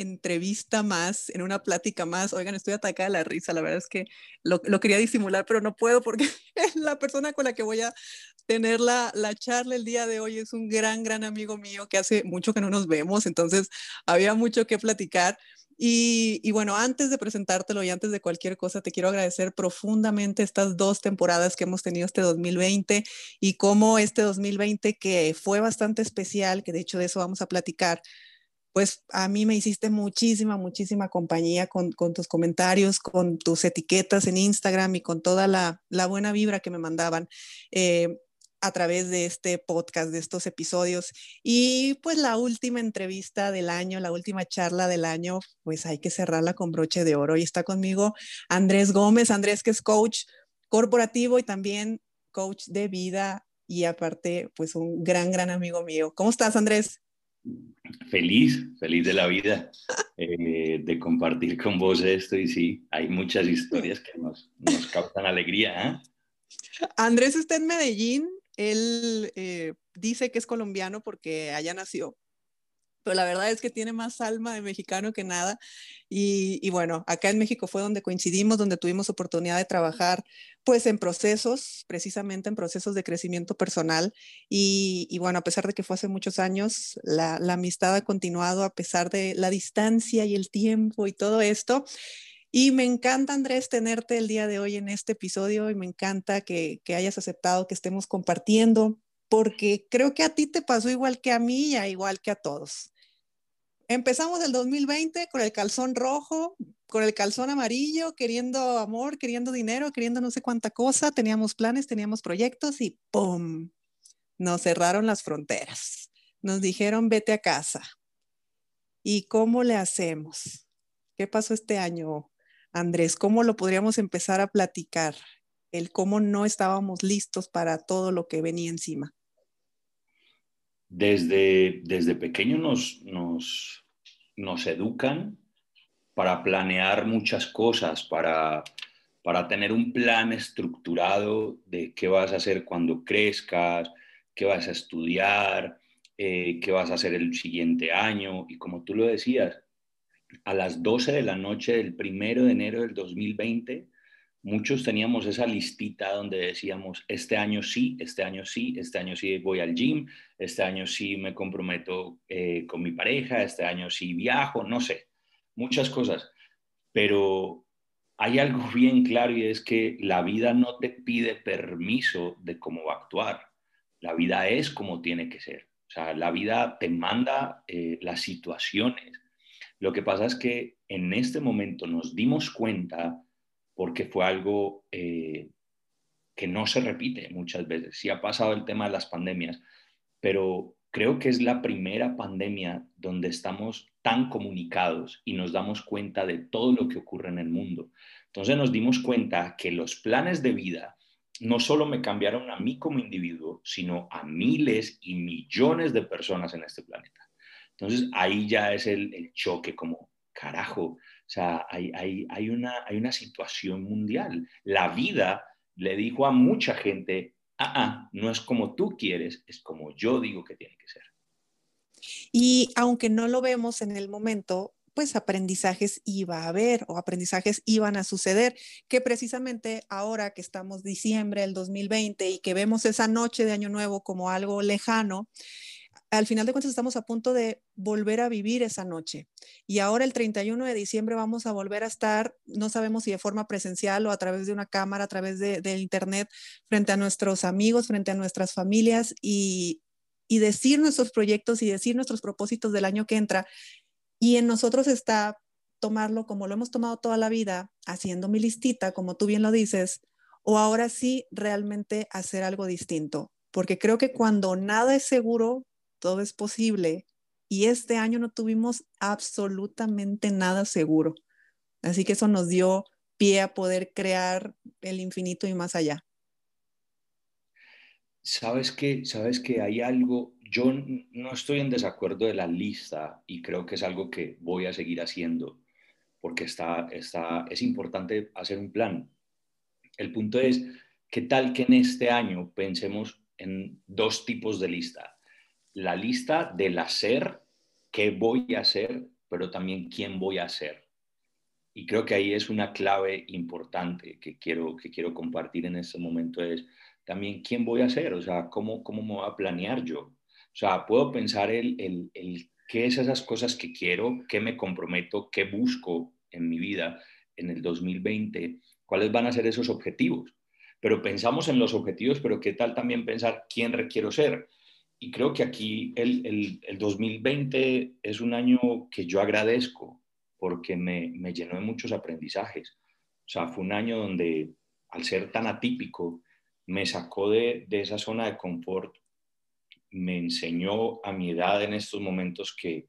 entrevista más, en una plática más. Oigan, estoy atacada de la risa, la verdad es que lo, lo quería disimular, pero no puedo porque la persona con la que voy a tener la, la, charla el día de hoy es un gran, gran amigo mío que hace mucho que no nos vemos, entonces había mucho que platicar. Y, y, bueno, antes de presentártelo y antes de cualquier cosa, te quiero agradecer profundamente estas dos temporadas que hemos tenido este 2020 y cómo este 2020 que fue bastante especial, que de hecho de eso vamos a platicar, pues a mí me hiciste muchísima, muchísima compañía con, tus comentarios, con tus etiquetas en Instagram y con toda la, la buena vibra que me mandaban. Eh, a través de este podcast, de estos episodios. Y pues la última entrevista del año, la última charla del año, pues hay que cerrarla con broche de oro. Y está conmigo Andrés Gómez, Andrés que es coach corporativo y también coach de vida y aparte pues un gran, gran amigo mío. ¿Cómo estás, Andrés? Feliz, feliz de la vida, eh, de compartir con vos esto y sí, hay muchas historias que nos, causan alegría. ¿eh? Andrés está en Medellín, él eh, dice que es colombiano porque allá nació, pero la verdad es que tiene más alma de mexicano que nada. Y, bueno, acá en México fue donde coincidimos, donde tuvimos oportunidad de trabajar, pues en procesos, precisamente en procesos de crecimiento personal. Y, bueno, a pesar de que fue hace muchos años, la, amistad ha continuado a pesar de la distancia y el tiempo y todo esto. Y me encanta, Andrés, tenerte el día de hoy en este episodio y me encanta que, hayas aceptado que estemos compartiendo, porque creo que a ti te pasó igual que a mí y igual que a todos. Empezamos el 2020 con el calzón rojo, con el calzón amarillo, queriendo amor, queriendo dinero, queriendo no sé cuánta cosa, teníamos planes, teníamos proyectos y ¡pum! Nos cerraron las fronteras. Nos dijeron, vete a casa. ¿Y cómo le hacemos? ¿Qué pasó este año, Andrés, ¿cómo lo podríamos empezar a platicar? El cómo no estábamos listos para todo lo que venía encima. Desde, desde pequeño nos, nos, nos educan para planear muchas cosas, para, para tener un plan estructurado de qué vas a hacer cuando crezcas, qué vas a estudiar, eh, qué vas a hacer el siguiente año. Y como tú lo decías, a las 12 de la noche del primero de enero del 2020, muchos teníamos esa listita donde decíamos, este año sí, este año sí, este año sí voy al gym, este año sí me comprometo eh, con mi pareja, este año sí viajo, no sé, muchas cosas. Pero hay algo bien claro y es que la vida no te pide permiso de cómo va a actuar. La vida es como tiene que ser. O sea, la vida te manda eh, las situaciones lo que pasa es que en este momento nos dimos cuenta, porque fue algo eh, que no se repite muchas veces. Sí ha pasado el tema de las pandemias, pero creo que es la primera pandemia donde estamos tan comunicados y nos damos cuenta de todo lo que ocurre en el mundo. Entonces nos dimos cuenta que los planes de vida no solo me cambiaron a mí como individuo, sino a miles y millones de personas en este planeta. Entonces ahí ya es el, choque como, carajo, o sea, hay, hay, una, hay una situación mundial. La vida le dijo a mucha gente, ah, ah, no es como tú quieres, es como yo digo que tiene que ser. Y aunque no lo vemos en el momento, pues aprendizajes iba a haber o aprendizajes iban a suceder, que precisamente ahora que estamos diciembre del 2020 y que vemos esa noche de Año Nuevo como algo lejano, al final de cuentas estamos a punto de volver a vivir esa noche. Y ahora el 31 de diciembre vamos a volver a estar, no sabemos si de forma presencial o a través de una cámara, a través de, internet, frente a nuestros amigos, frente a nuestras familias y, y decir nuestros proyectos y decir nuestros propósitos del año que entra. Y en nosotros está tomarlo como lo hemos tomado toda la vida, haciendo mi listita, como tú bien lo dices, o ahora sí realmente hacer algo distinto. Porque creo que cuando nada es seguro, todo es posible. Y este año no tuvimos absolutamente nada seguro. Así que eso nos dio pie a poder crear el infinito y más allá. Sabes que, sabes que hay algo, yo no estoy en desacuerdo de la lista y creo que es algo que voy a seguir haciendo porque está, está, es importante hacer un plan. El punto es, ¿qué tal que en este año pensemos en dos tipos de lista? La lista del hacer, qué voy a hacer, pero también quién voy a ser. Y creo que ahí es una clave importante que quiero, que quiero compartir en este momento, es también quién voy a ser, o sea, cómo, cómo me voy a planear yo. O sea, puedo pensar el, el, el qué es esas cosas que quiero, qué me comprometo, qué busco en mi vida en el 2020, cuáles van a ser esos objetivos. Pero pensamos en los objetivos, pero qué tal también pensar quién requiero ser. Y creo que aquí el, el, el 2020 es un año que yo agradezco porque me, me llenó de muchos aprendizajes. O sea, fue un año donde al ser tan atípico, me sacó de, de esa zona de confort me enseñó a mi edad en estos momentos que,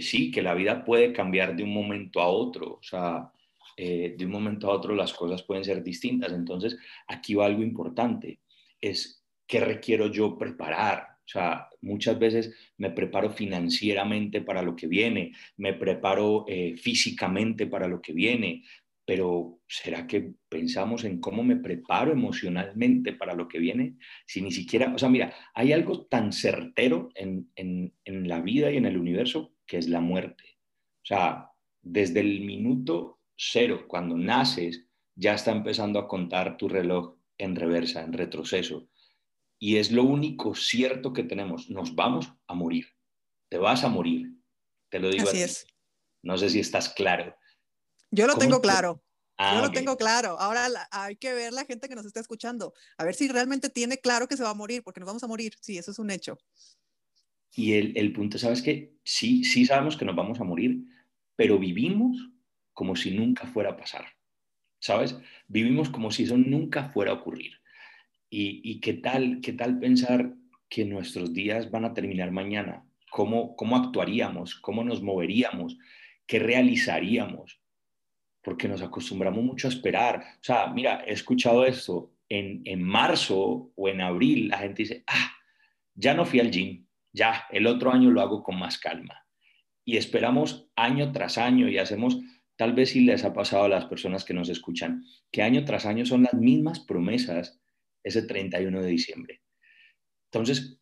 sí, que la vida puede cambiar de un momento a otro, o sea, eh, de un momento a otro las cosas pueden ser distintas. Entonces, aquí va algo importante, es qué requiero yo preparar. O sea, muchas veces me preparo financieramente para lo que viene, me preparo eh, físicamente para lo que viene, pero ¿será que pensamos en cómo me preparo emocionalmente para lo que viene? Si ni siquiera, o sea, mira, hay algo tan certero en, en, en la vida y en el universo que es la muerte. O sea, desde el minuto cero, cuando naces, ya está empezando a contar tu reloj en reversa, en retroceso. Y es lo único cierto que tenemos. Nos vamos a morir. Te vas a morir. Te lo digo así. Es. No sé si estás claro. Yo lo tengo claro. Ah, Yo lo tengo claro. Ahora hay que ver la gente que nos está escuchando, a ver si realmente tiene claro que se va a morir, porque nos vamos a morir. Sí, eso es un hecho. Y el, el punto, ¿sabes qué? Sí, sí sabemos que nos vamos a morir, pero vivimos como si nunca fuera a pasar. ¿Sabes? Vivimos como si eso nunca fuera a ocurrir. Y, y qué, tal, qué tal pensar que nuestros días van a terminar mañana? ¿Cómo, ¿Cómo actuaríamos? ¿Cómo nos moveríamos? ¿Qué realizaríamos? porque nos acostumbramos mucho a esperar. O sea, mira, he escuchado esto, en, en marzo o en abril la gente dice, ah, ya no fui al gym, ya, el otro año lo hago con más calma. Y esperamos año tras año y hacemos, tal vez si les ha pasado a las personas que nos escuchan, que año tras año son las mismas promesas ese 31 de diciembre. Entonces,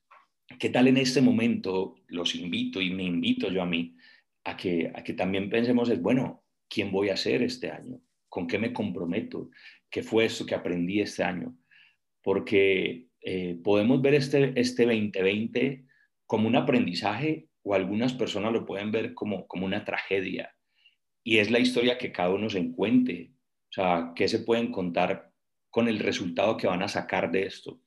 ¿qué tal en este momento? Los invito y me invito yo a mí a que, a que también pensemos, es bueno, quién voy a ser este año, con qué me comprometo, qué fue eso que aprendí este año. Porque eh, podemos ver este, este 2020 como un aprendizaje o algunas personas lo pueden ver como, como una tragedia. Y es la historia que cada uno se encuentre. O sea, qué se pueden contar con el resultado que van a sacar de esto.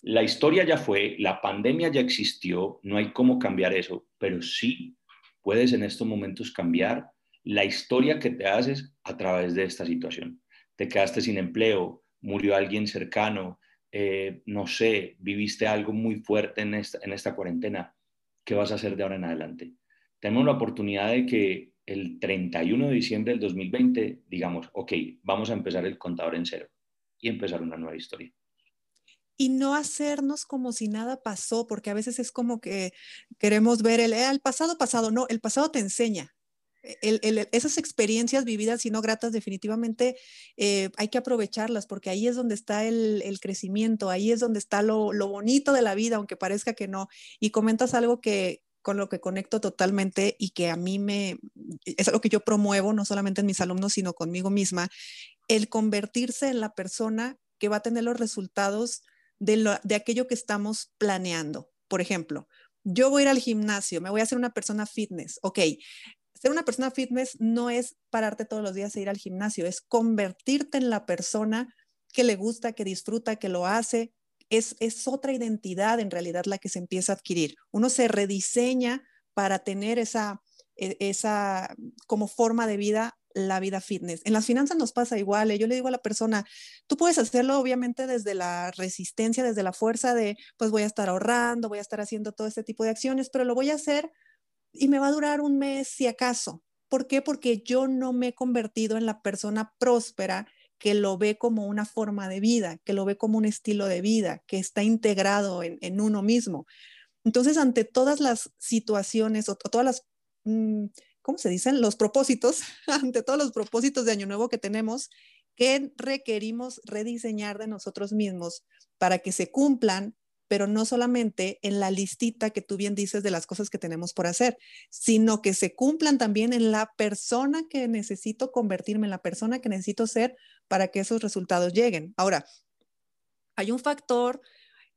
La historia ya fue, la pandemia ya existió, no hay cómo cambiar eso, pero sí puedes en estos momentos cambiar la historia que te haces a través de esta situación. Te quedaste sin empleo, murió alguien cercano, eh, no sé, viviste algo muy fuerte en esta, en esta cuarentena. ¿Qué vas a hacer de ahora en adelante? Tenemos la oportunidad de que el 31 de diciembre del 2020 digamos, ok, vamos a empezar el contador en cero y empezar una nueva historia. Y no hacernos como si nada pasó, porque a veces es como que queremos ver el, eh, el pasado pasado, no, el pasado te enseña, esas experiencias vividas y no gratas definitivamente eh, hay que aprovecharlas porque ahí es donde está el, crecimiento, ahí es donde está lo, bonito de la vida, aunque parezca que no. Y comentas algo que con lo que conecto totalmente y que a mí me, es algo que yo promuevo, no solamente en mis alumnos, sino conmigo misma, el convertirse en la persona que va a tener los resultados de, de aquello que estamos planeando. Por ejemplo, yo voy a ir al gimnasio, me voy a hacer una persona fitness. Ok, ser una persona fitness no es pararte todos los días e ir al gimnasio, es convertirte en la persona que le gusta, que disfruta, que lo hace. Es, es otra identidad en realidad la que se empieza a adquirir. Uno se rediseña para tener esa, e, esa como forma de vida la vida fitness. En las finanzas nos pasa igual. ¿eh? Yo le digo a la persona, tú puedes hacerlo obviamente desde la resistencia, desde la fuerza de, pues voy a estar ahorrando, voy a estar haciendo todo este tipo de acciones, pero lo voy a hacer y me va a durar un mes si acaso. ¿Por qué? Porque yo no me he convertido en la persona próspera que lo ve como una forma de vida, que lo ve como un estilo de vida, que está integrado en, uno mismo. Entonces, ante todas las situaciones o, todas las, mm, ¿cómo se dicen? Los propósitos, ante todos los propósitos de Año Nuevo que tenemos, ¿qué requerimos rediseñar de nosotros mismos para que se cumplan pero no solamente en la listita que tú bien dices de las cosas que tenemos por hacer, sino que se cumplan también en la persona que necesito convertirme, en la persona que necesito ser para que esos resultados lleguen. Ahora, hay un factor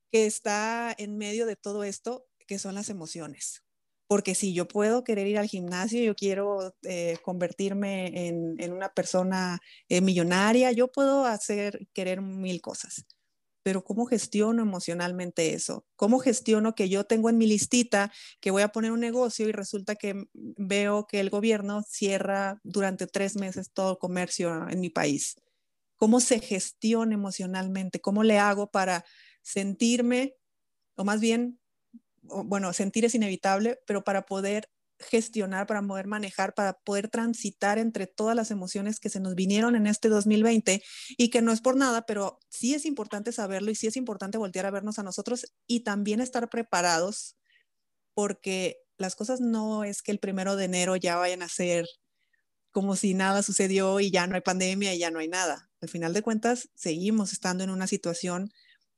que está en medio de todo esto, que son las emociones. Porque si yo puedo querer ir al gimnasio, yo quiero eh, convertirme en, una persona eh, millonaria, yo puedo hacer, querer mil cosas pero ¿cómo gestiono emocionalmente eso? ¿Cómo gestiono que yo tengo en mi listita que voy a poner un negocio y resulta que veo que el gobierno cierra durante tres meses todo comercio en mi país? ¿Cómo se gestiona emocionalmente? ¿Cómo le hago para sentirme, o más bien, bueno, sentir es inevitable, pero para poder gestionar, para poder manejar, para poder transitar entre todas las emociones que se nos vinieron en este 2020 y que no es por nada, pero sí es importante saberlo y sí es importante voltear a vernos a nosotros y también estar preparados porque las cosas no es que el primero de enero ya vayan a ser como si nada sucedió y ya no hay pandemia y ya no hay nada. Al final de cuentas, seguimos estando en una situación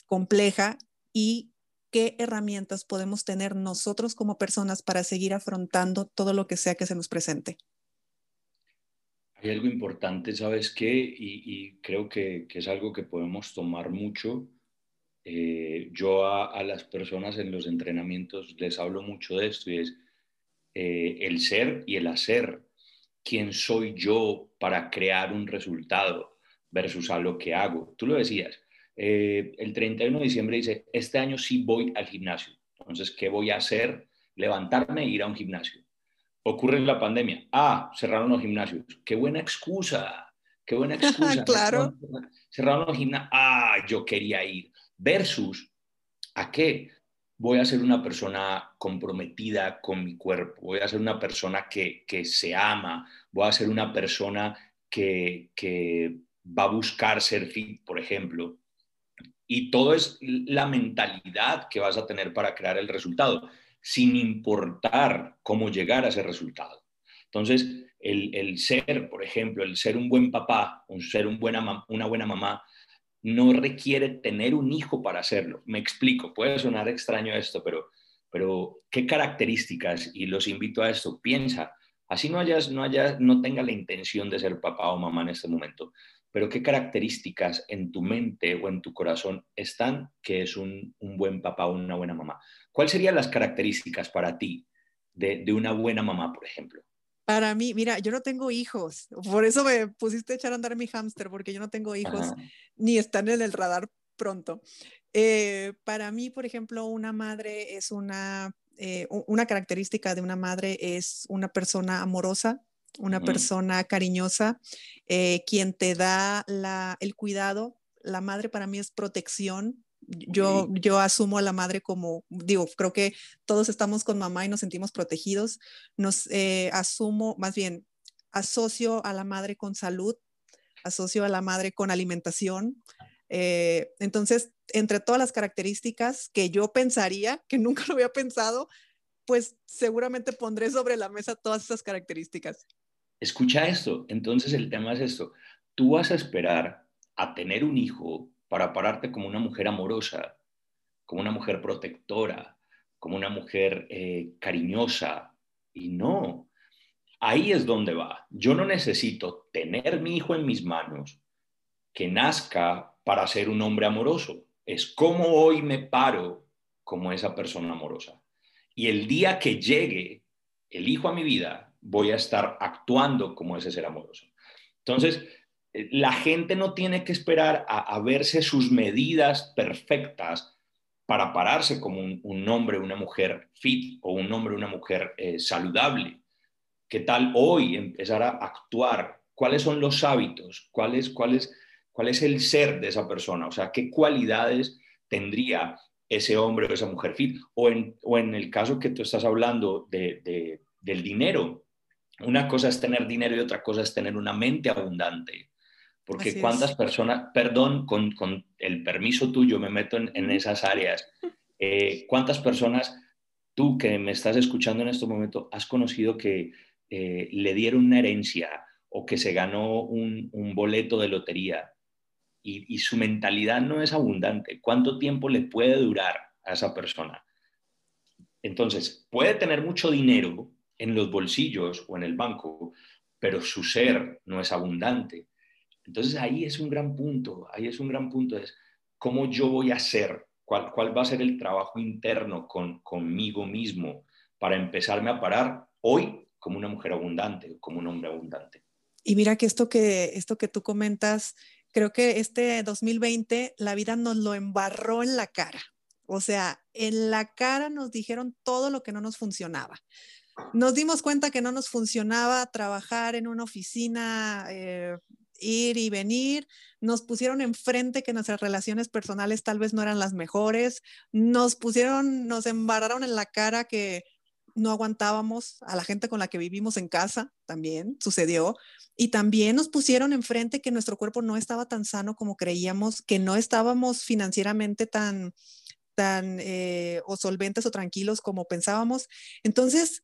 compleja y qué herramientas podemos tener nosotros como personas para seguir afrontando todo lo que sea que se nos presente. Hay algo importante, ¿sabes qué? Y, creo que, es algo que podemos tomar mucho. Eh, yo a, las personas en los entrenamientos les hablo mucho de esto y es eh, el ser y el hacer. ¿Quién soy yo para crear un resultado versus a lo que hago? Tú lo decías, eh, el 31 de diciembre dice, este año sí voy al gimnasio. Entonces, ¿qué voy a hacer? Levantarme e ir a un gimnasio. Ocurre la pandemia. Ah, cerraron los gimnasios. Qué buena excusa. Qué buena excusa. claro. Cerraron los gimnasios. Ah, yo quería ir. Versus, ¿a qué? Voy a ser una persona comprometida con mi cuerpo. Voy a ser una persona que, que se ama. Voy a ser una persona que, que va a buscar ser fit, por ejemplo y todo es la mentalidad que vas a tener para crear el resultado, sin importar cómo llegar a ese resultado. Entonces, el, ser, por ejemplo, el ser un buen papá, un ser un buena, una buena mamá, no requiere tener un hijo para hacerlo. Me explico, puede sonar extraño esto, pero, pero ¿qué características? Y los invito a esto, piensa, así no hayas, no hayas, no tenga la intención de ser papá o mamá en este momento, pero qué características en tu mente o en tu corazón están que es un, buen papá o una buena mamá. ¿Cuáles serían las características para ti de, una buena mamá, por ejemplo? Para mí, mira, yo no tengo hijos, por eso me pusiste a echar a andar mi hámster, porque yo no tengo hijos ni están en el radar pronto. Eh, para mí, por ejemplo, una madre es una, eh, una característica de una madre es una persona amorosa, una persona cariñosa, eh, quien te da el cuidado. La madre para mí es protección. Yo, yo asumo a la madre como, digo, creo que todos estamos con mamá y nos sentimos protegidos. Nos eh, asumo, más bien, asocio a la madre con salud, asocio a la madre con alimentación. Eh, entonces, entre todas las características que yo pensaría, que nunca lo había pensado, pues seguramente pondré sobre la mesa todas esas características. Escucha esto, entonces el tema es esto, tú vas a esperar a tener un hijo para pararte como una mujer amorosa, como una mujer protectora, como una mujer eh, cariñosa, y no, ahí es donde va. Yo no necesito tener mi hijo en mis manos que nazca para ser un hombre amoroso. Es como hoy me paro como esa persona amorosa. Y el día que llegue el hijo a mi vida, voy a estar actuando como ese ser amoroso. Entonces, eh, la gente no tiene que esperar a, verse sus medidas perfectas para pararse como un, hombre o una mujer fit o un hombre una mujer eh, saludable. ¿Qué tal hoy empezar a actuar? ¿Cuáles son los hábitos? ¿Cuál es, cuál es, cuál es el ser de esa persona? O sea, ¿qué cualidades tendría ese hombre o esa mujer fit? O en, o en el caso que tú estás hablando de, del dinero, una cosa es tener dinero y otra cosa es tener una mente abundante. Porque cuántas personas, perdón, con, el permiso tuyo me meto en, esas áreas, eh, cuántas personas tú que me estás escuchando en este momento, has conocido que eh, le dieron una herencia o que se ganó un, boleto de lotería y, su mentalidad no es abundante. ¿Cuánto tiempo le puede durar a esa persona? Entonces, puede tener mucho dinero en los bolsillos o en el banco, pero su ser no es abundante. Entonces ahí es un gran punto, ahí es un gran punto, es cómo yo voy a ser, cuál, cuál va a ser el trabajo interno con, conmigo mismo para empezarme a parar hoy como una mujer abundante, como un hombre abundante. Y mira que esto que, esto que tú comentas, creo que este 2020 la vida nos lo embarró en la cara. O sea, en la cara nos dijeron todo lo que no nos funcionaba. Nos dimos cuenta que no nos funcionaba trabajar en una oficina eh, ir y venir, nos pusieron enfrente que nuestras relaciones personales tal vez no eran las mejores, nos pusieron, nos embarraron en la cara que no aguantábamos a la gente con la que vivimos en casa, también sucedió, y también nos pusieron enfrente que nuestro cuerpo no estaba tan sano como creíamos, que no estábamos financieramente tan, tan eh, o solventes o tranquilos como pensábamos. Entonces,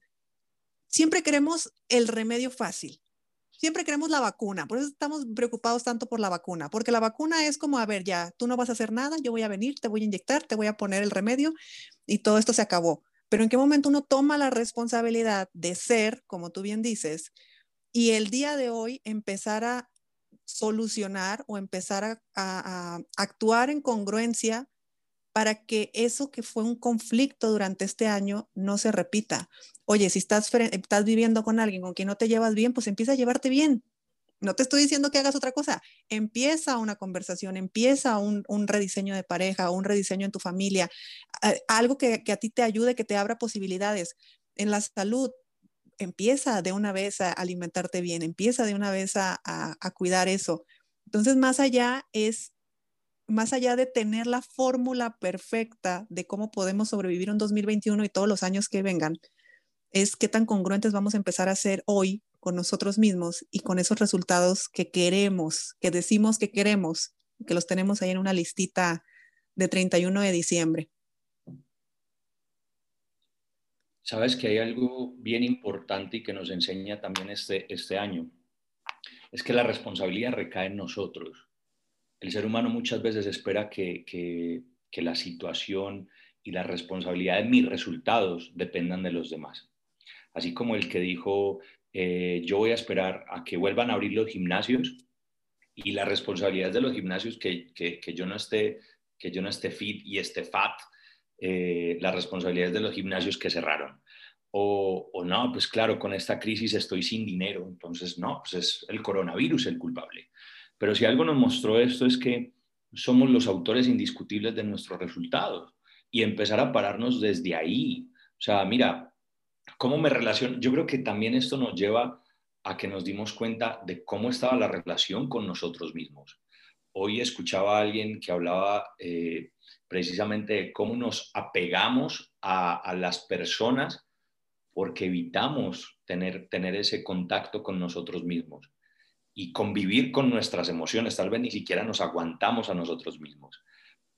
siempre queremos el remedio fácil, siempre queremos la vacuna, por eso estamos preocupados tanto por la vacuna, porque la vacuna es como, a ver, ya, tú no vas a hacer nada, yo voy a venir, te voy a inyectar, te voy a poner el remedio y todo esto se acabó. Pero en qué momento uno toma la responsabilidad de ser, como tú bien dices, y el día de hoy empezar a solucionar o empezar a, a actuar en congruencia para que eso que fue un conflicto durante este año no se repita. Oye, si estás, viviendo con alguien con quien no te llevas bien, pues empieza a llevarte bien. No te estoy diciendo que hagas otra cosa. Empieza una conversación, empieza un, rediseño de pareja, un rediseño en tu familia, algo que, a ti te ayude, que te abra posibilidades. En la salud, empieza de una vez a alimentarte bien, empieza de una vez a cuidar eso. Entonces, más allá es más allá de tener la fórmula perfecta de cómo podemos sobrevivir un 2021 y todos los años que vengan, es qué tan congruentes vamos a empezar a ser hoy con nosotros mismos y con esos resultados que queremos, que decimos que queremos, que los tenemos ahí en una listita de 31 de diciembre. Sabes que hay algo bien importante y que nos enseña también este, este año. Es que la responsabilidad recae en nosotros el ser humano muchas veces espera que, la situación y la responsabilidad de mis resultados dependan de los demás. Así como el que dijo, eh, yo voy a esperar a que vuelvan a abrir los gimnasios y la responsabilidad de los gimnasios que, yo no esté, que yo no esté fit y esté fat, eh, la responsabilidad es de los gimnasios que cerraron. O, o, no, pues claro, con esta crisis estoy sin dinero, entonces no, pues es el coronavirus el culpable. Pero si algo nos mostró esto es que somos los autores indiscutibles de nuestros resultados y empezar a pararnos desde ahí. O sea, mira, ¿cómo me relaciono? Yo creo que también esto nos lleva a que nos dimos cuenta de cómo estaba la relación con nosotros mismos. Hoy escuchaba a alguien que hablaba eh, precisamente de cómo nos apegamos a, a, las personas porque evitamos tener, tener ese contacto con nosotros mismos y convivir con nuestras emociones. Tal vez ni siquiera nos aguantamos a nosotros mismos.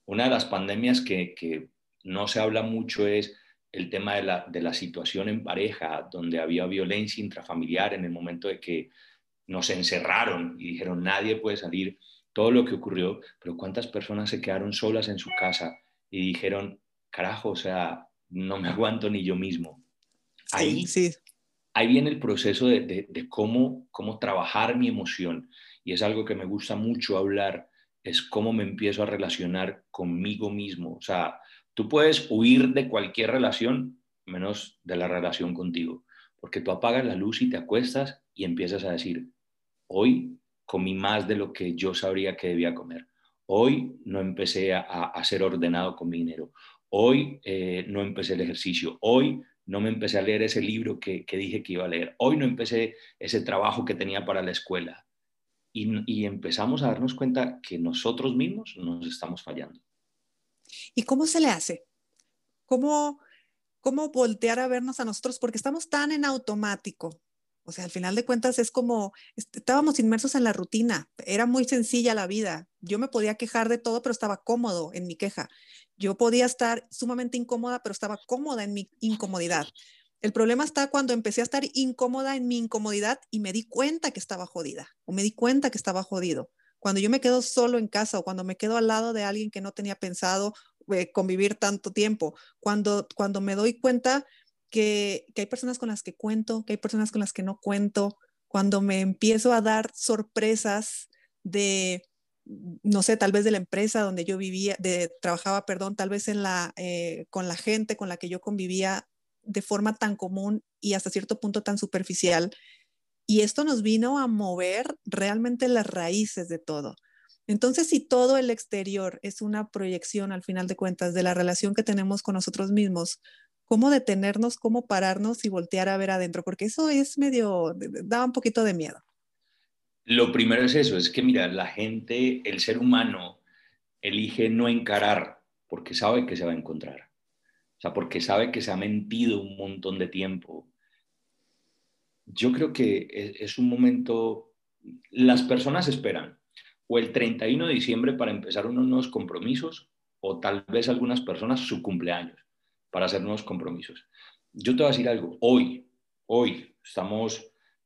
Una de las pandemias que, no se habla mucho es el tema de la, de la, situación en pareja, donde había violencia intrafamiliar en el momento de que nos encerraron y dijeron nadie puede salir, todo lo que ocurrió, pero cuántas personas se quedaron solas en su casa y dijeron, carajo, o sea, no me aguanto ni yo mismo. Ahí, sí ahí viene el proceso de, cómo, cómo trabajar mi emoción. Y es algo que me gusta mucho hablar, es cómo me empiezo a relacionar conmigo mismo. O sea, tú puedes huir de cualquier relación menos de la relación contigo, porque tú apagas la luz y te acuestas y empiezas a decir, hoy comí más de lo que yo sabría que debía comer. Hoy no empecé a, ser ordenado con mi dinero. Hoy eh, no empecé el ejercicio. Hoy no me empecé a leer ese libro que, dije que iba a leer, hoy no empecé ese trabajo que tenía para la escuela. Y, empezamos a darnos cuenta que nosotros mismos nos estamos fallando. ¿Y cómo se le hace? ¿Cómo, cómo voltear a vernos a nosotros? Porque estamos tan en automático O sea, al final de cuentas es como, estábamos inmersos en la rutina, era muy sencilla la vida. Yo me podía quejar de todo, pero estaba cómodo en mi queja. Yo podía estar sumamente incómoda, pero estaba cómoda en mi incomodidad. El problema está cuando empecé a estar incómoda en mi incomodidad y me di cuenta que estaba jodida o me di cuenta que estaba jodido. Cuando yo me quedo solo en casa o cuando me quedo al lado de alguien que no tenía pensado eh, convivir tanto tiempo, cuando, cuando me doy cuenta que, hay personas con las que cuento, que hay personas con las que no cuento, cuando me empiezo a dar sorpresas de, no sé, tal vez de la empresa donde yo vivía, de, trabajaba, perdón, tal vez en la, eh, con la gente con la que yo convivía de forma tan común y hasta cierto punto tan superficial. Y esto nos vino a mover realmente las raíces de todo. Entonces, si todo el exterior es una proyección, al final de cuentas, de la relación que tenemos con nosotros mismos, cómo detenernos, cómo pararnos y voltear a ver adentro, porque eso es medio, da un poquito de miedo. Lo primero es eso, es que mira, la gente, el ser humano, elige no encarar porque sabe que se va a encontrar. O sea, porque sabe que se ha mentido un montón de tiempo. Yo creo que es, es un momento, las personas esperan o el 31 de diciembre para empezar unos nuevos compromisos o tal vez algunas personas su cumpleaños para hacer nuevos compromisos. Yo te voy a decir algo, hoy, hoy, estamos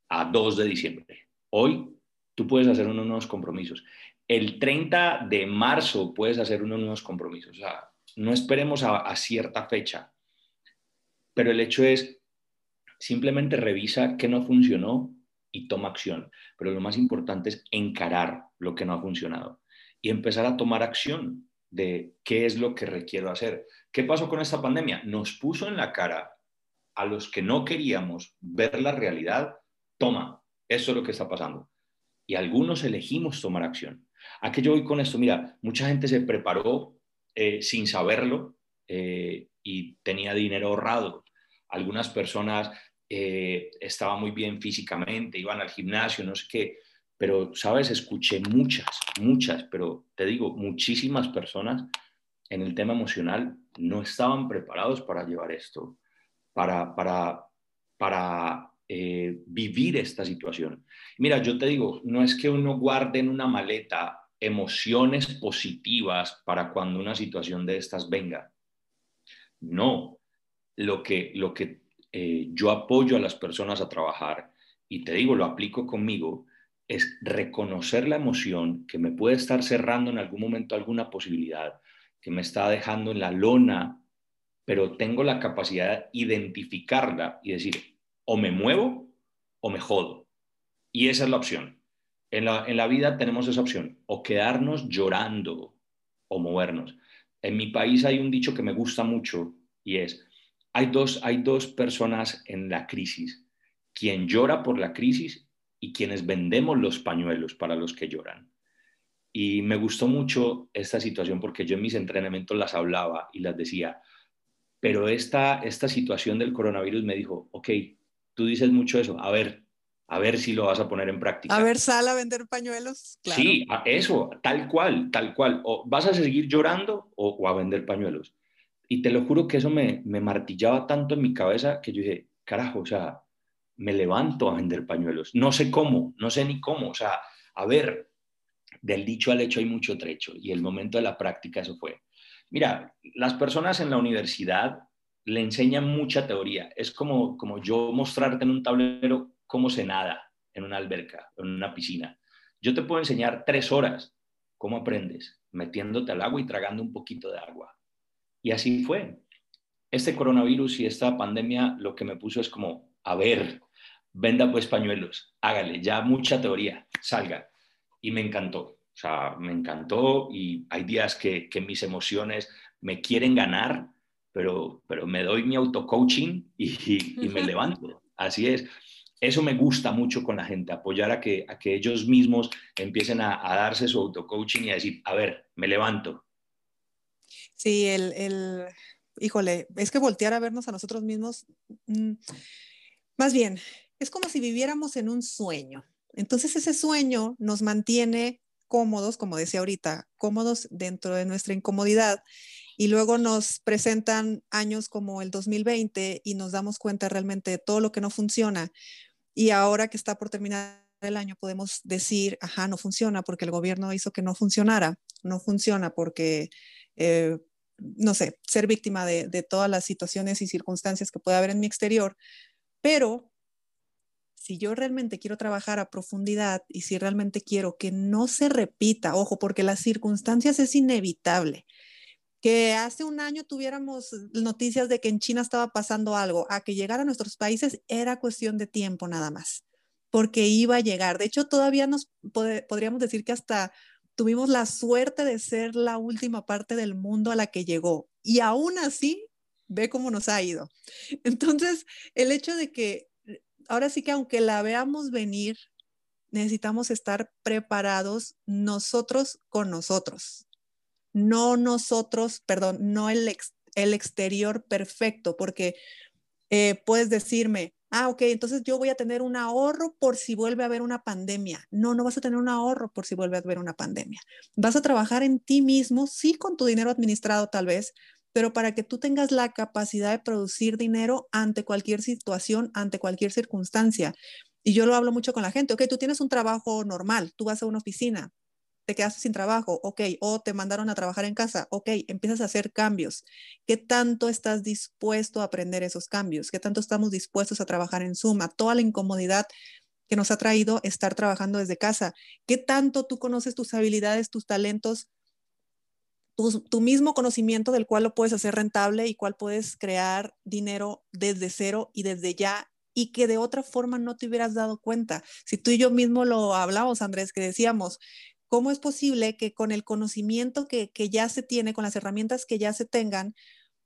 a 2 de diciembre, hoy tú puedes hacer unos nuevos compromisos. El 30 de marzo puedes hacer unos nuevos compromisos. O sea, no esperemos a, a cierta fecha, pero el hecho es, simplemente revisa qué no funcionó y toma acción. Pero lo más importante es encarar lo que no ha funcionado y empezar a tomar acción de qué es lo que requiero hacer. ¿Qué pasó con esta pandemia? Nos puso en la cara a los que no queríamos ver la realidad, toma, eso es lo que está pasando. Y algunos elegimos tomar acción. ¿A qué yo voy con esto? Mira, mucha gente se preparó eh, sin saberlo eh, y tenía dinero ahorrado. Algunas personas eh, estaban muy bien físicamente, iban al gimnasio, no sé qué pero, sabes, escuché muchas, muchas, pero te digo, muchísimas personas en el tema emocional no estaban preparados para llevar esto, para, para, para eh, vivir esta situación. Mira, yo te digo, no es que uno guarde en una maleta emociones positivas para cuando una situación de estas venga. No, lo que, lo que eh, yo apoyo a las personas a trabajar, y te digo, lo aplico conmigo, es reconocer la emoción que me puede estar cerrando en algún momento alguna posibilidad, que me está dejando en la lona, pero tengo la capacidad de identificarla y decir, o me muevo o me jodo. Y esa es la opción. En la, en la vida tenemos esa opción, o quedarnos llorando o movernos. En mi país hay un dicho que me gusta mucho y es, hay dos, hay dos personas en la crisis, quien llora por la crisis y quienes vendemos los pañuelos para los que lloran. Y me gustó mucho esta situación porque yo en mis entrenamientos las hablaba y las decía, pero esta, esta situación del coronavirus me dijo, ok, tú dices mucho eso, a ver, a ver si lo vas a poner en práctica. A ver, sal a vender pañuelos. Sí, eso, tal cual, tal cual. O vas a seguir llorando o, o, a vender pañuelos. Y te lo juro que eso me, me martillaba tanto en mi cabeza que yo dije, carajo, o sea, me levanto a vender pañuelos. No sé cómo, no sé ni cómo. O sea, a ver, del dicho al hecho hay mucho trecho y el momento de la práctica eso fue. Mira, las personas en la universidad le enseñan mucha teoría. Es como, como yo mostrarte en un tablero cómo se nada en una alberca, en una piscina. Yo te puedo enseñar tres horas cómo aprendes, metiéndote al agua y tragando un poquito de agua. Y así fue. Este coronavirus y esta pandemia lo que me puso es como, a ver, venda pues pañuelos, hágale, ya mucha teoría, salga. Y me encantó, o sea, me encantó y hay días que, mis emociones me quieren ganar, pero, pero me doy mi auto-coaching y, y, me levanto. Así es. Eso me gusta mucho con la gente, apoyar a que, a que ellos mismos empiecen a, darse su auto-coaching y a decir, a ver, me levanto. Sí, el, el, híjole, es que voltear a vernos a nosotros mismos, mm, más bien, es como si viviéramos en un sueño. Entonces ese sueño nos mantiene cómodos, como decía ahorita, cómodos dentro de nuestra incomodidad. Y luego nos presentan años como el 2020 y nos damos cuenta realmente de todo lo que no funciona. y ahora que está por terminar el año podemos decir, ajá, no funciona porque el gobierno hizo que no funcionara, no funciona porque, eh, no sé, ser víctima de, todas las situaciones y circunstancias que puede haber en mi exterior, pero si yo realmente quiero trabajar a profundidad y si realmente quiero que no se repita, ojo, porque las circunstancias es inevitable. Que hace un año tuviéramos noticias de que en China estaba pasando algo, a que llegara a nuestros países era cuestión de tiempo nada más, porque iba a llegar. De hecho, todavía nos podríamos decir que hasta tuvimos la suerte de ser la última parte del mundo a la que llegó. Y aún así, ve cómo nos ha ido. Entonces, el hecho de que ahora sí que aunque la veamos venir, necesitamos estar preparados nosotros con nosotros. No nosotros, perdón, no el, el exterior perfecto, porque eh, puedes decirme, ah, ok, entonces yo voy a tener un ahorro por si vuelve a haber una pandemia. No, no vas a tener un ahorro por si vuelve a haber una pandemia. Vas a trabajar en ti mismo, sí, con tu dinero administrado tal vez, pero para que tú tengas la capacidad de producir dinero ante cualquier situación, ante cualquier circunstancia. Y yo lo hablo mucho con la gente, ok, tú tienes un trabajo normal, tú vas a una oficina, te quedas sin trabajo, ok, o te mandaron a trabajar en casa, ok, empiezas a hacer cambios. ¿Qué tanto estás dispuesto a aprender esos cambios? ¿Qué tanto estamos dispuestos a trabajar en suma? Toda la incomodidad que nos ha traído estar trabajando desde casa. ¿Qué tanto tú conoces tus habilidades, tus talentos tu, mismo conocimiento del cual lo puedes hacer rentable y cuál puedes crear dinero desde cero y desde ya y que de otra forma no te hubieras dado cuenta. Si tú y yo mismo lo hablamos, Andrés, que decíamos, ¿cómo es posible que con el conocimiento que, que ya se tiene, con las herramientas que ya se tengan,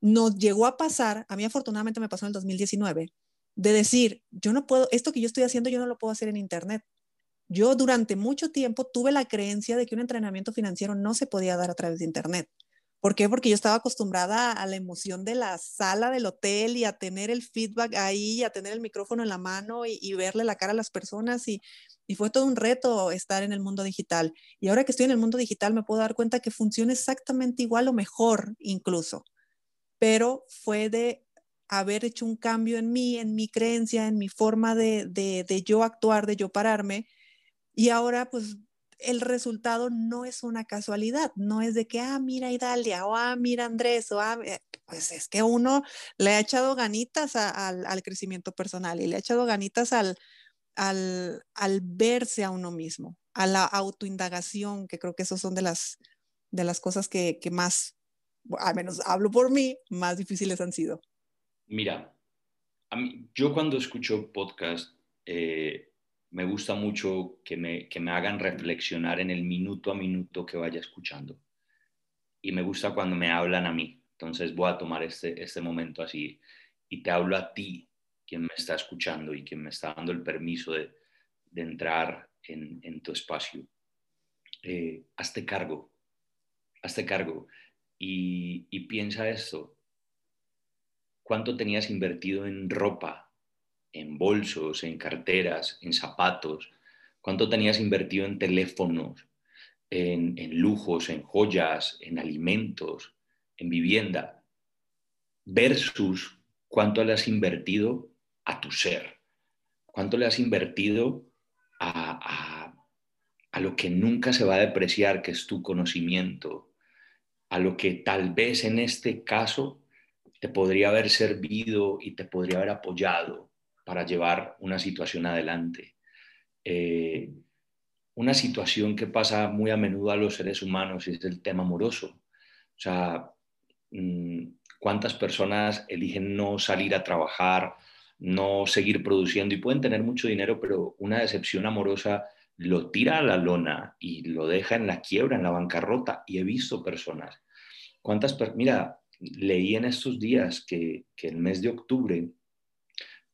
nos llegó a pasar, a mí afortunadamente me pasó en el 2019, de decir, yo no puedo, esto que yo estoy haciendo, yo no lo puedo hacer en Internet. Yo durante mucho tiempo tuve la creencia de que un entrenamiento financiero no se podía dar a través de Internet. ¿Por qué? Porque yo estaba acostumbrada a la emoción de la sala del hotel y a tener el feedback ahí, a tener el micrófono en la mano y, verle la cara a las personas. Y, fue todo un reto estar en el mundo digital. Y ahora que estoy en el mundo digital me puedo dar cuenta que funciona exactamente igual o mejor incluso. Pero fue de haber hecho un cambio en mí, en mi creencia, en mi forma de yo actuar, de yo pararme y ahora, pues, el resultado no es una casualidad, no es de que, ah, mira Idalia, o ah, mira Andrés, o ah, pues es que uno le ha echado ganitas al crecimiento personal y le ha echado ganitas al, al, al, verse a uno mismo, a la autoindagación, que creo que esas son de las, de las cosas que, que más, al menos hablo por mí, más difíciles han sido. Mira, a mí, yo cuando escucho podcast, eh, me gusta mucho que me, que me hagan reflexionar en el minuto a minuto que vaya escuchando. Y me gusta cuando me hablan a mí. Entonces voy a tomar este, este momento así y te hablo a ti, quien me está escuchando y quien me está dando el permiso de, de entrar en, en, tu espacio. Eh, hazte cargo, hazte cargo y, y piensa esto. ¿Cuánto tenías invertido en ropa en bolsos, en carteras, en zapatos, cuánto tenías invertido en teléfonos, en, lujos, en joyas, en alimentos, en vivienda, versus cuánto le has invertido a tu ser, cuánto le has invertido a, a lo que nunca se va a depreciar, que es tu conocimiento, a lo que tal vez en este caso te podría haber servido y te podría haber apoyado para llevar una situación adelante. Eh, una situación que pasa muy a menudo a los seres humanos es el tema amoroso. O sea, mm, ¿cuántas personas eligen no salir a trabajar, no seguir produciendo y pueden tener mucho dinero, pero una decepción amorosa lo tira a la lona y lo deja en la quiebra, en la bancarrota? Y he visto personas. ¿Cuántas Mira, leí en estos días que, que el mes de octubre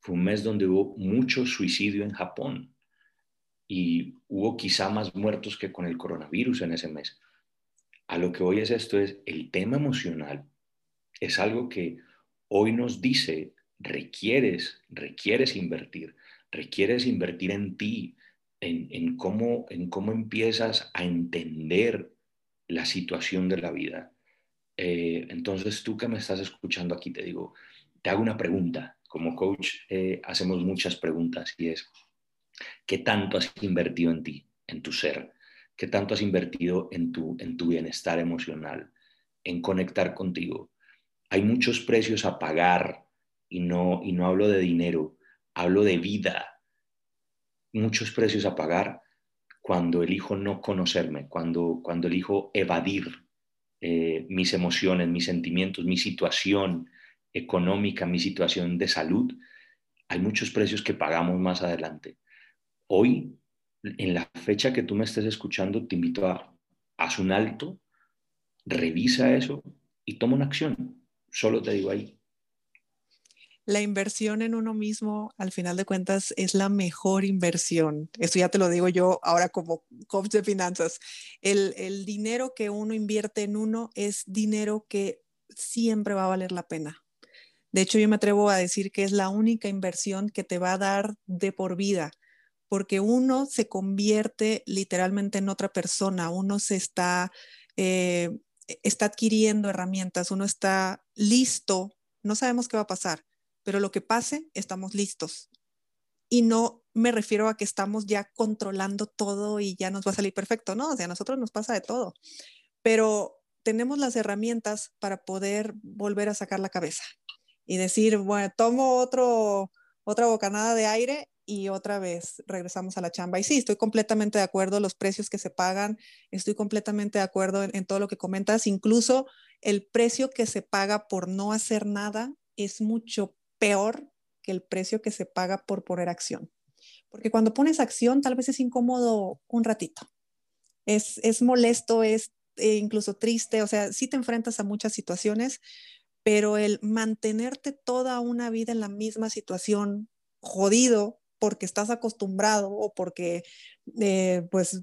fue un mes donde hubo mucho suicidio en Japón y hubo quizá más muertos que con el coronavirus en ese mes. A lo que hoy es esto es el tema emocional es algo que hoy nos dice requieres, requieres invertir, requieres invertir en ti, en, cómo, en cómo empiezas a entender la situación de la vida. Eh, entonces tú que me estás escuchando aquí te digo, te hago una pregunta como coach eh, hacemos muchas preguntas y es, ¿qué tanto has invertido en ti, en tu ser? ¿Qué tanto has invertido en tu, en tu bienestar emocional, en conectar contigo? Hay muchos precios a pagar y no, y no hablo de dinero, hablo de vida. Muchos precios a pagar cuando elijo no conocerme, cuando, cuando elijo evadir eh, mis emociones, mis sentimientos, mi situación económica, mi situación de salud. Hay muchos precios que pagamos más adelante. Hoy en la fecha que tú me estés escuchando, te invito a haz un alto, revisa eso y toma una acción. Solo te digo ahí. La inversión en uno mismo, al final de cuentas, es la mejor inversión. Esto ya te lo digo yo ahora como coach de finanzas. El, el dinero que uno invierte en uno es dinero que siempre va a valer la pena. De hecho, yo me atrevo a decir que es la única inversión que te va a dar de por vida porque uno se convierte literalmente en otra persona, uno se está, eh, está adquiriendo herramientas, uno está listo, no sabemos qué va a pasar, pero lo que pase, estamos listos. Y no me refiero a que estamos ya controlando todo y ya nos va a salir perfecto, no, o sea, a nosotros nos pasa de todo, pero tenemos las herramientas para poder volver a sacar la cabeza y decir, bueno, tomo otro, otra bocanada de aire y otra vez regresamos a la chamba. Y sí, estoy completamente de acuerdo, los precios que se pagan, estoy completamente de acuerdo en, todo lo que comentas, incluso el precio que se paga por no hacer nada es mucho peor que el precio que se paga por poner acción. Porque cuando pones acción, tal vez es incómodo un ratito. Es, es molesto, es eh, incluso triste, o sea, sí te enfrentas a muchas situaciones, pero el mantenerte toda una vida en la misma situación, jodido, porque estás acostumbrado o porque eh, pues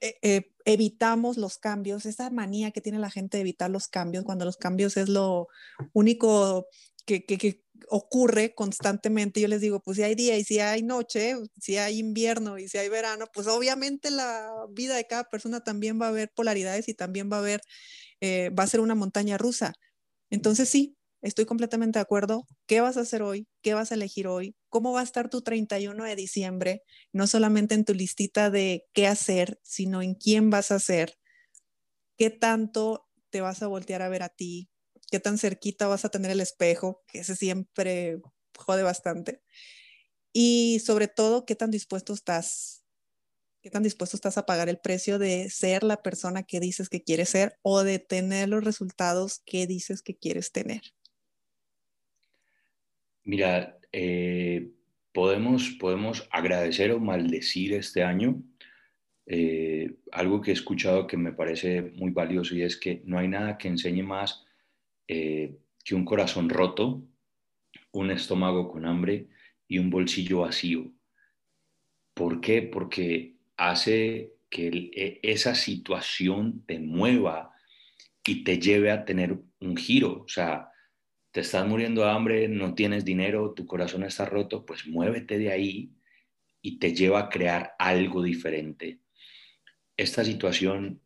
e, e, evitamos los cambios, esa manía que tiene la gente de evitar los cambios, cuando los cambios es lo único que, que, ocurre constantemente. Yo les digo, pues si hay día y si hay noche, si hay invierno y si hay verano, pues obviamente la vida de cada persona también va a haber polaridades y también va a haber, eh, va a ser una montaña rusa. Entonces sí, Estoy completamente de acuerdo. ¿Qué vas a hacer hoy? ¿Qué vas a elegir hoy? ¿Cómo va a estar tu 31 de diciembre? No solamente en tu listita de qué hacer, sino en quién vas a hacer. ¿Qué tanto te vas a voltear a ver a ti? ¿Qué tan cerquita vas a tener el espejo? Que ese siempre jode bastante. Y sobre todo, ¿qué tan dispuesto estás? ¿Qué tan dispuesto estás a pagar el precio de ser la persona que dices que quieres ser o de tener los resultados que dices que quieres tener? Mira, eh, podemos, podemos agradecer o maldecir este año. Eh, algo que he escuchado que me parece muy valioso y es que no hay nada que enseñe más eh, que un corazón roto, un estómago con hambre y un bolsillo vacío. ¿Por qué? Porque hace que e, esa situación te mueva y te lleve a tener un giro. O sea, te estás muriendo de hambre, no tienes dinero, tu corazón está roto, pues muévete de ahí y te lleva a crear algo diferente. Esta situación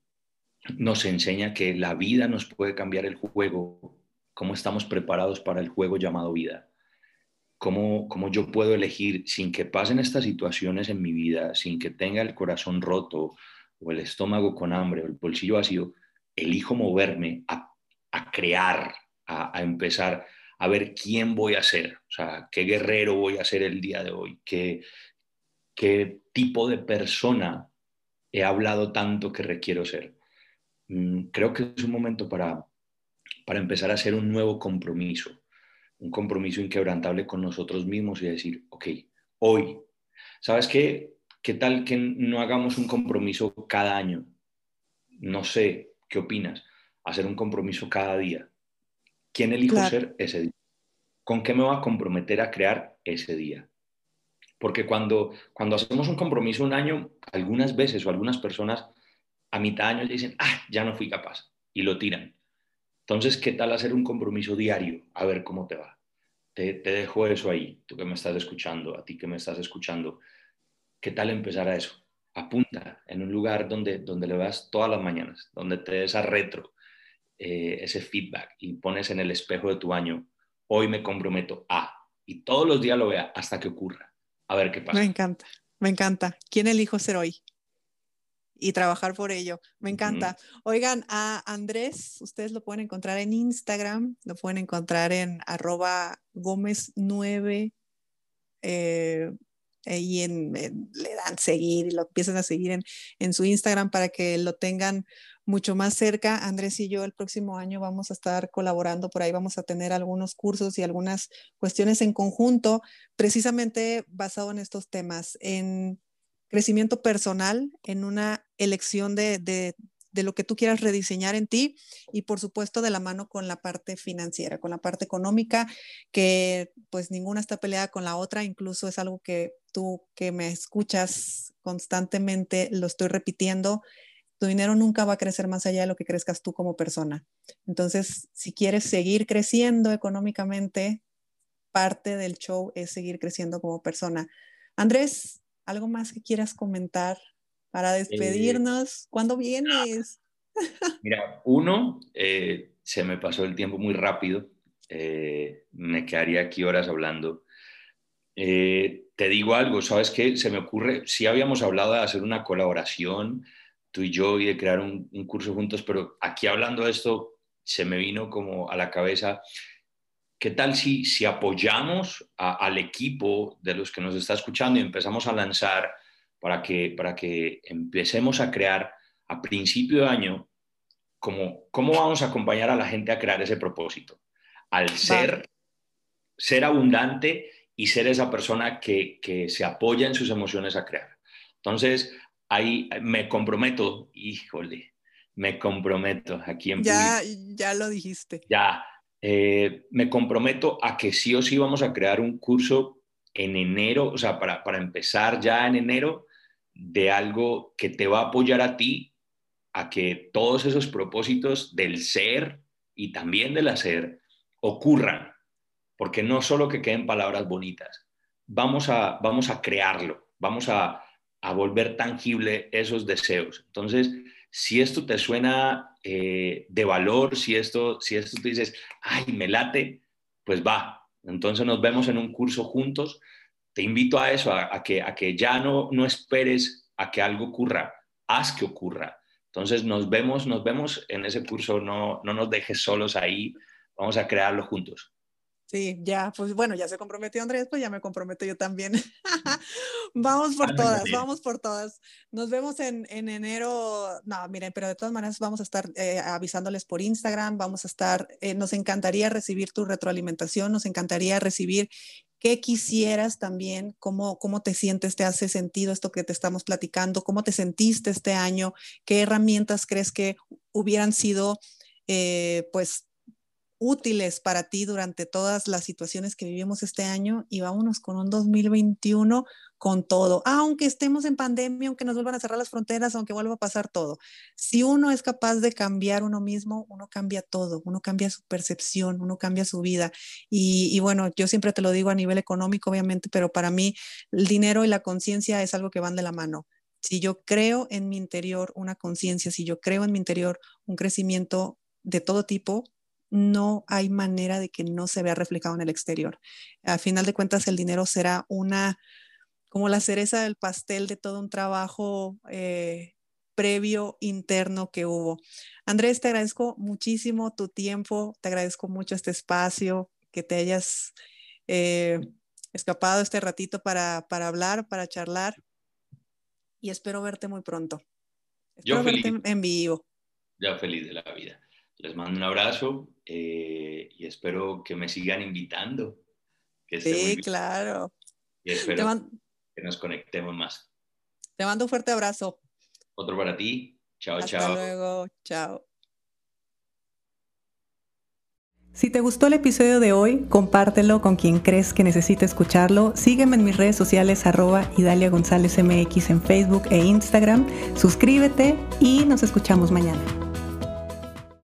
nos enseña que la vida nos puede cambiar el juego, cómo estamos preparados para el juego llamado vida, cómo, cómo yo puedo elegir sin que pasen estas situaciones en mi vida, sin que tenga el corazón roto o el estómago con hambre o el bolsillo vacío, elijo moverme a, a crear a, empezar a ver quién voy a ser, o sea, qué guerrero voy a ser el día de hoy, qué, qué tipo de persona he hablado tanto que requiero ser. Mm, creo que es un momento para, para empezar a hacer un nuevo compromiso, un compromiso inquebrantable con nosotros mismos y decir, ok, hoy, ¿sabes qué? ¿Qué tal que no hagamos un compromiso cada año? No sé, ¿qué opinas? Hacer un compromiso cada día. ¿Quién elijo ser ese día? ¿Con qué me voy a comprometer a crear ese día? Porque cuando, cuando hacemos un compromiso un año, algunas veces o algunas personas a mitad de año dicen, ah, ya no fui capaz, y lo tiran. Entonces, ¿qué tal hacer un compromiso diario? A ver cómo te va. Te, te dejo eso ahí, tú que me estás escuchando, a ti que me estás escuchando. ¿Qué tal empezar a eso? Apunta en un lugar donde, donde le vas todas las mañanas, donde te des a retro, eh, ese feedback y pones en el espejo de tu año, hoy me comprometo a, y todos los días lo vea hasta que ocurra. A ver qué pasa. Me encanta, me encanta. ¿Quién elijo ser hoy? Y trabajar por ello. Me encanta. Oigan, a Andrés, ustedes lo pueden encontrar en Instagram, lo pueden encontrar en arroba gómez 9. Eh, y en, le dan seguir y lo empiezan a seguir en, en su Instagram para que lo tengan mucho más cerca. Andrés y yo el próximo año vamos a estar colaborando por ahí, vamos a tener algunos cursos y algunas cuestiones en conjunto, precisamente basado en estos temas, en crecimiento personal, en una elección de, de, lo que tú quieras rediseñar en ti y por supuesto de la mano con la parte financiera, con la parte económica, que pues ninguna está peleada con la otra, incluso es algo que tú que me escuchas constantemente lo estoy repitiendo, tu dinero nunca va a crecer más allá de lo que crezcas tú como persona. Entonces, si quieres seguir creciendo económicamente, parte del show es seguir creciendo como persona. Andrés, ¿algo más que quieras comentar para eh, despedirnos? ¿Cuándo vienes? Mira, uno, eh, se me pasó el tiempo muy rápido. Eh, me quedaría aquí horas hablando. te digo algo, ¿sabes qué? Se me ocurre, si habíamos hablado de hacer una colaboración, tú y yo y de crear un, curso juntos, pero aquí hablando de esto se me vino como a la cabeza, ¿qué tal si, si apoyamos al equipo de los que nos está escuchando y empezamos a lanzar para que, para que empecemos a crear a principio de año como, cómo vamos a acompañar a la gente a crear ese propósito? Al ser, ser abundante y ser esa persona que, que se apoya en sus emociones a crear. Entonces, ahí me comprometo, híjole, me comprometo aquí en Ya, ya lo dijiste. Ya, eh, me comprometo a que sí o sí vamos a crear un curso en enero, o sea, para, para empezar ya en enero, de algo que te va a apoyar a ti a que todos esos propósitos del ser y también del hacer ocurran, porque no solo que queden palabras bonitas, vamos a, vamos a crearlo, vamos a, a volver tangible esos deseos. Entonces, si esto te suena eh, de valor, si esto, si esto tú dices, ay, me late, pues va. Entonces nos vemos en un curso juntos. Te invito a eso, a, que, a que ya no, no esperes a que algo ocurra, haz que ocurra. Entonces nos vemos, nos vemos en ese curso, no, no nos dejes solos ahí, vamos a crearlo juntos. Sí, ya, pues bueno, ya se comprometió Andrés, pues ya me comprometo yo también. vamos por todas, vamos por todas. Nos vemos en, en, enero. No, miren, pero de todas maneras vamos a estar eh, avisándoles por Instagram, vamos a estar, eh, nos encantaría recibir tu retroalimentación, nos encantaría recibir qué quisieras también, cómo, cómo te sientes, te hace sentido esto que te estamos platicando, cómo te sentiste este año, qué herramientas crees que hubieran sido, eh, pues, útiles para ti durante todas las situaciones que vivimos este año y vámonos con un 2021 con todo, aunque estemos en pandemia, aunque nos vuelvan a cerrar las fronteras, aunque vuelva a pasar todo. Si uno es capaz de cambiar uno mismo, uno cambia todo, uno cambia su percepción, uno cambia su vida. Y, y bueno, yo siempre te lo digo a nivel económico, obviamente, pero para mí el dinero y la conciencia es algo que van de la mano. Si yo creo en mi interior una conciencia, si yo creo en mi interior un crecimiento de todo tipo, no hay manera de que no se vea reflejado en el exterior. A final de cuentas, el dinero será una, como la cereza del pastel de todo un trabajo eh, previo interno que hubo. Andrés, te agradezco muchísimo tu tiempo, te agradezco mucho este espacio, que te hayas eh, escapado este ratito para, para hablar, para charlar y espero verte muy pronto. Espero Yo verte en vivo. Ya feliz de la vida. Les mando un abrazo eh, y espero que me sigan invitando. sí, claro. Y espero que nos conectemos más. Te mando un fuerte abrazo. Otro para ti. Chao, Hasta chao. Hasta luego. Chao. Si te gustó el episodio de hoy, compártelo con quien crees que necesite escucharlo. Sígueme en mis redes sociales arroba Idalia González MX en Facebook e Instagram. Suscríbete y nos escuchamos mañana.